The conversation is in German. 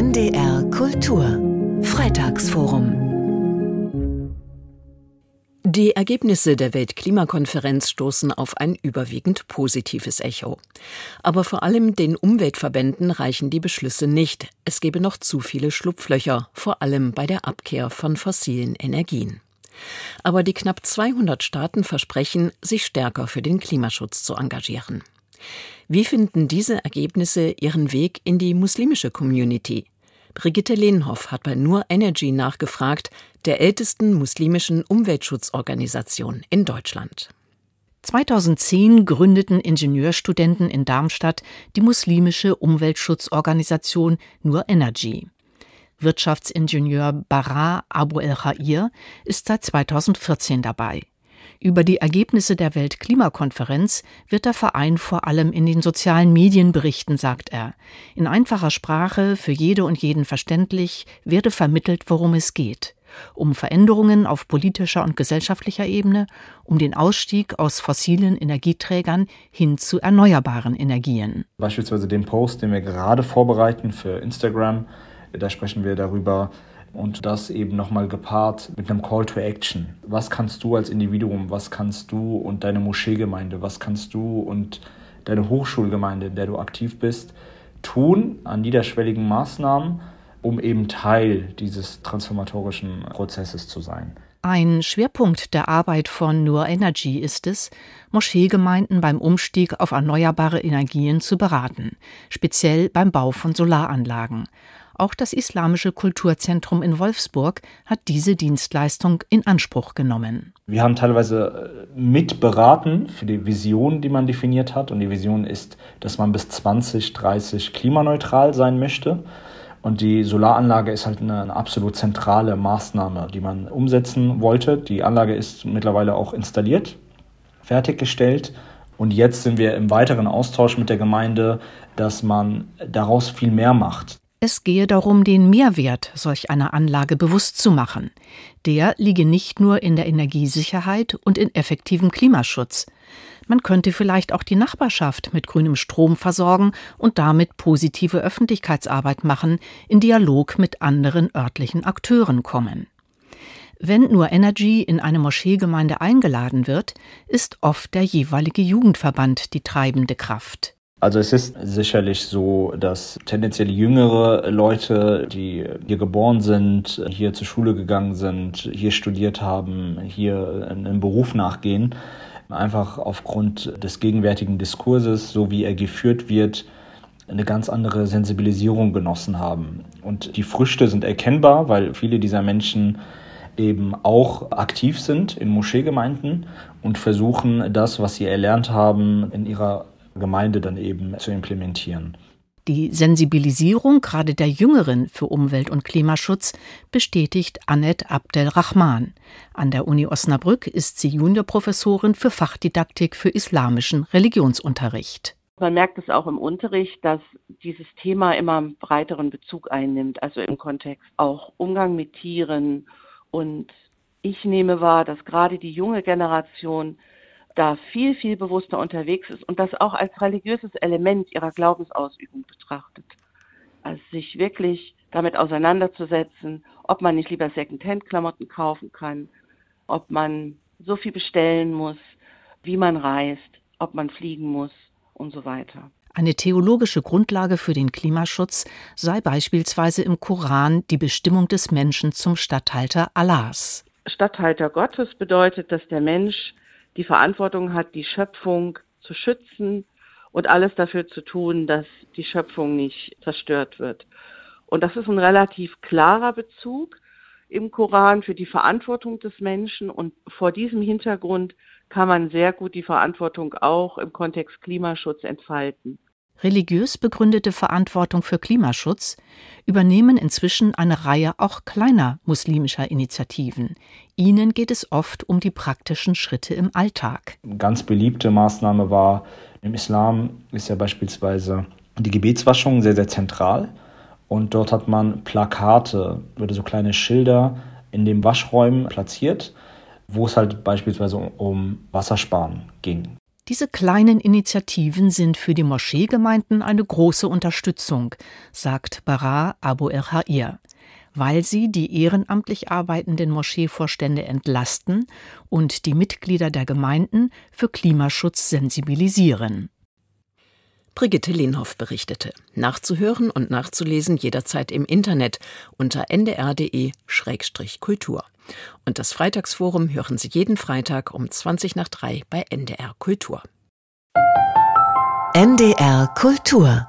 NDR Kultur Freitagsforum die Ergebnisse der Weltklimakonferenz stoßen auf ein überwiegend positives Echo. Aber vor allem den Umweltverbänden reichen die Beschlüsse nicht. Es gebe noch zu viele Schlupflöcher, vor allem bei der Abkehr von fossilen Energien. Aber die knapp 200 Staaten versprechen, sich stärker für den Klimaschutz zu engagieren. Wie finden diese Ergebnisse ihren Weg in die muslimische Community? Brigitte Lehnhoff hat bei Nur Energy nachgefragt, der ältesten muslimischen Umweltschutzorganisation in Deutschland. 2010 gründeten Ingenieurstudenten in Darmstadt die muslimische Umweltschutzorganisation Nur Energy. Wirtschaftsingenieur Bara Abu El-Khair ist seit 2014 dabei. Über die Ergebnisse der Weltklimakonferenz wird der Verein vor allem in den sozialen Medien berichten, sagt er. In einfacher Sprache, für jede und jeden verständlich, werde vermittelt, worum es geht. Um Veränderungen auf politischer und gesellschaftlicher Ebene, um den Ausstieg aus fossilen Energieträgern hin zu erneuerbaren Energien. Beispielsweise den Post, den wir gerade vorbereiten für Instagram, da sprechen wir darüber, und das eben nochmal gepaart mit einem Call to Action. Was kannst du als Individuum, was kannst du und deine Moscheegemeinde, was kannst du und deine Hochschulgemeinde, in der du aktiv bist, tun an niederschwelligen Maßnahmen, um eben Teil dieses transformatorischen Prozesses zu sein. Ein Schwerpunkt der Arbeit von Nur Energy ist es, Moscheegemeinden beim Umstieg auf erneuerbare Energien zu beraten, speziell beim Bau von Solaranlagen. Auch das Islamische Kulturzentrum in Wolfsburg hat diese Dienstleistung in Anspruch genommen. Wir haben teilweise äh, mitberaten für die Vision, die man definiert hat. Und die Vision ist, dass man bis 2030 klimaneutral sein möchte. Und die Solaranlage ist halt eine, eine, absolut zentrale Maßnahme, die man umsetzen wollte. Die Anlage ist mittlerweile auch installiert, fertiggestellt. Und jetzt sind wir im weiteren Austausch mit der Gemeinde, dass man daraus viel mehr macht. Es gehe darum, den Mehrwert solch einer Anlage bewusst zu machen. Der liege nicht nur in der Energiesicherheit und in effektivem Klimaschutz. Man könnte vielleicht auch die Nachbarschaft mit grünem Strom versorgen und damit positive Öffentlichkeitsarbeit machen, in Dialog mit anderen örtlichen Akteuren kommen. Wenn nur Energy in eine Moscheegemeinde eingeladen wird, ist oft der jeweilige Jugendverband die treibende Kraft. Also es ist sicherlich so, dass tendenziell jüngere Leute, die hier geboren sind, hier zur Schule gegangen sind, hier studiert haben, hier einen Beruf nachgehen, einfach aufgrund des gegenwärtigen Diskurses, so wie er geführt wird, eine ganz andere Sensibilisierung genossen haben. Und die Früchte sind erkennbar, weil viele dieser Menschen eben auch aktiv sind in Moscheegemeinden und versuchen, das, was sie erlernt haben, in ihrer Gemeinde dann eben zu implementieren. Die Sensibilisierung gerade der Jüngeren für Umwelt- und Klimaschutz bestätigt Annette Abdelrahman. An der Uni Osnabrück ist sie Juniorprofessorin für Fachdidaktik für islamischen Religionsunterricht. Man merkt es auch im Unterricht, dass dieses Thema immer einen breiteren Bezug einnimmt, also im Kontext auch Umgang mit Tieren. Und ich nehme wahr, dass gerade die junge Generation da viel, viel bewusster unterwegs ist und das auch als religiöses Element ihrer Glaubensausübung betrachtet. Also sich wirklich damit auseinanderzusetzen, ob man nicht lieber Secondhand-Klamotten kaufen kann, ob man so viel bestellen muss, wie man reist, ob man fliegen muss und so weiter. Eine theologische Grundlage für den Klimaschutz sei beispielsweise im Koran die Bestimmung des Menschen zum Statthalter Allahs. Statthalter Gottes bedeutet, dass der Mensch die Verantwortung hat, die Schöpfung zu schützen und alles dafür zu tun, dass die Schöpfung nicht zerstört wird. Und das ist ein relativ klarer Bezug im Koran für die Verantwortung des Menschen und vor diesem Hintergrund kann man sehr gut die Verantwortung auch im Kontext Klimaschutz entfalten. Religiös begründete Verantwortung für Klimaschutz übernehmen inzwischen eine Reihe auch kleiner muslimischer Initiativen. Ihnen geht es oft um die praktischen Schritte im Alltag. Ganz beliebte Maßnahme war im Islam ist ja beispielsweise die Gebetswaschung sehr, sehr zentral. Und dort hat man Plakate oder so kleine Schilder in den Waschräumen platziert, wo es halt beispielsweise um Wassersparen ging. Diese kleinen Initiativen sind für die Moscheegemeinden eine große Unterstützung, sagt Bara Abu El-Hair weil sie die ehrenamtlich arbeitenden Moscheevorstände entlasten und die Mitglieder der Gemeinden für Klimaschutz sensibilisieren. Brigitte Lehnhoff berichtete. Nachzuhören und nachzulesen jederzeit im Internet unter ndr.de-kultur. Und das Freitagsforum hören Sie jeden Freitag um 20 nach 3 bei NDR Kultur. NDR Kultur